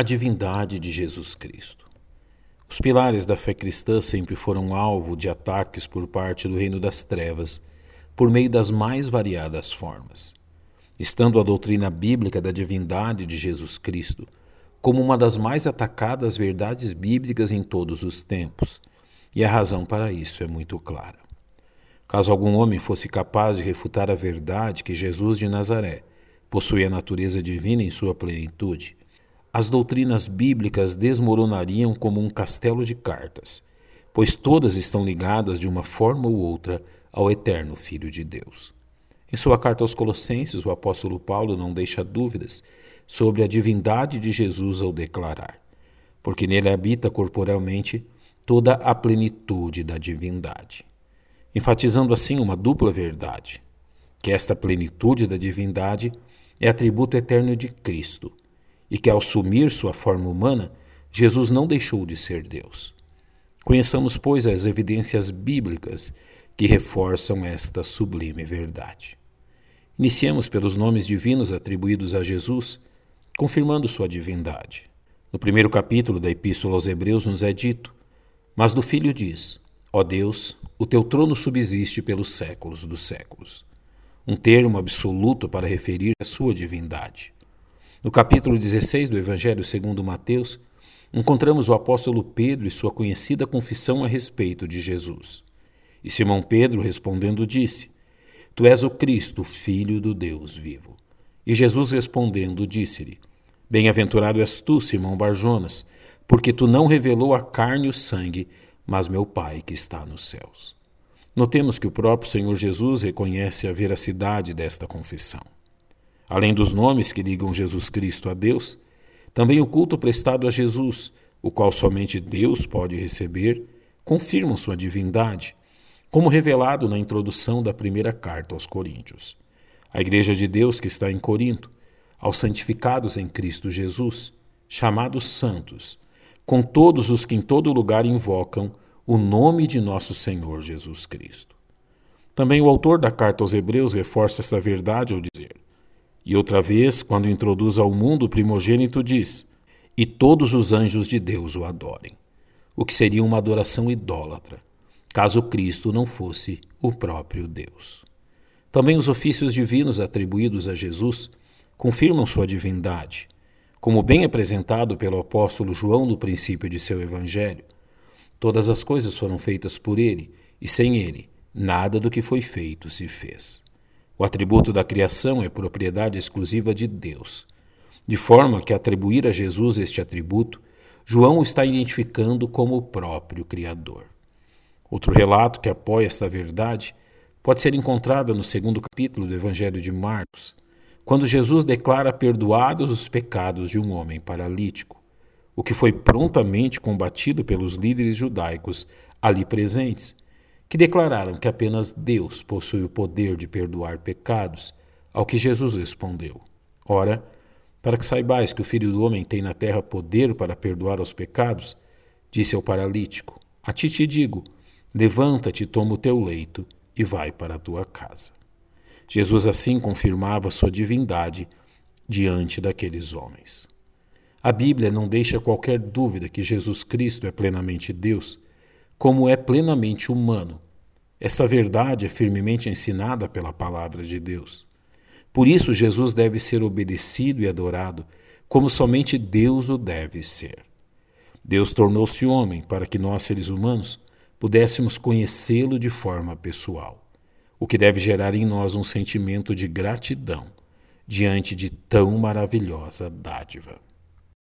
a divindade de Jesus Cristo. Os pilares da fé cristã sempre foram alvo de ataques por parte do reino das trevas, por meio das mais variadas formas. Estando a doutrina bíblica da divindade de Jesus Cristo como uma das mais atacadas verdades bíblicas em todos os tempos, e a razão para isso é muito clara. Caso algum homem fosse capaz de refutar a verdade que Jesus de Nazaré possui a natureza divina em sua plenitude, as doutrinas bíblicas desmoronariam como um castelo de cartas, pois todas estão ligadas de uma forma ou outra ao eterno Filho de Deus. Em sua carta aos Colossenses, o apóstolo Paulo não deixa dúvidas sobre a divindade de Jesus ao declarar, porque nele habita corporalmente toda a plenitude da divindade, enfatizando assim uma dupla verdade, que esta plenitude da divindade é atributo eterno de Cristo e que, ao assumir sua forma humana, Jesus não deixou de ser Deus. Conheçamos, pois, as evidências bíblicas que reforçam esta sublime verdade. Iniciemos pelos nomes divinos atribuídos a Jesus, confirmando sua divindade. No primeiro capítulo da Epístola aos Hebreus nos é dito: Mas do Filho diz: Ó Deus, o teu trono subsiste pelos séculos dos séculos. Um termo absoluto para referir a sua divindade. No capítulo 16 do Evangelho segundo Mateus, encontramos o apóstolo Pedro e sua conhecida confissão a respeito de Jesus. E Simão Pedro, respondendo, disse: Tu és o Cristo, filho do Deus vivo. E Jesus respondendo, disse-lhe: Bem-aventurado és tu, Simão Barjonas, porque tu não revelou a carne e o sangue, mas meu Pai que está nos céus. Notemos que o próprio Senhor Jesus reconhece a veracidade desta confissão. Além dos nomes que ligam Jesus Cristo a Deus, também o culto prestado a Jesus, o qual somente Deus pode receber, confirmam sua divindade, como revelado na introdução da primeira carta aos Coríntios. A Igreja de Deus que está em Corinto, aos santificados em Cristo Jesus, chamados santos, com todos os que em todo lugar invocam o nome de nosso Senhor Jesus Cristo. Também o autor da carta aos Hebreus reforça essa verdade ao dizer: e outra vez, quando introduz ao mundo o primogênito, diz: E todos os anjos de Deus o adorem. O que seria uma adoração idólatra, caso Cristo não fosse o próprio Deus. Também os ofícios divinos atribuídos a Jesus confirmam sua divindade, como bem apresentado pelo apóstolo João no princípio de seu evangelho. Todas as coisas foram feitas por ele, e sem ele, nada do que foi feito se fez. O atributo da criação é propriedade exclusiva de Deus, de forma que atribuir a Jesus este atributo, João o está identificando como o próprio Criador. Outro relato que apoia esta verdade pode ser encontrado no segundo capítulo do Evangelho de Marcos, quando Jesus declara perdoados os pecados de um homem paralítico, o que foi prontamente combatido pelos líderes judaicos ali presentes que declararam que apenas Deus possui o poder de perdoar pecados, ao que Jesus respondeu: Ora, para que saibais que o Filho do Homem tem na terra poder para perdoar os pecados, disse ao paralítico: A ti te digo, levanta-te, toma o teu leito e vai para a tua casa. Jesus assim confirmava sua divindade diante daqueles homens. A Bíblia não deixa qualquer dúvida que Jesus Cristo é plenamente Deus como é plenamente humano. Esta verdade é firmemente ensinada pela palavra de Deus. Por isso, Jesus deve ser obedecido e adorado como somente Deus o deve ser. Deus tornou-se homem para que nós, seres humanos, pudéssemos conhecê-lo de forma pessoal, o que deve gerar em nós um sentimento de gratidão diante de tão maravilhosa dádiva.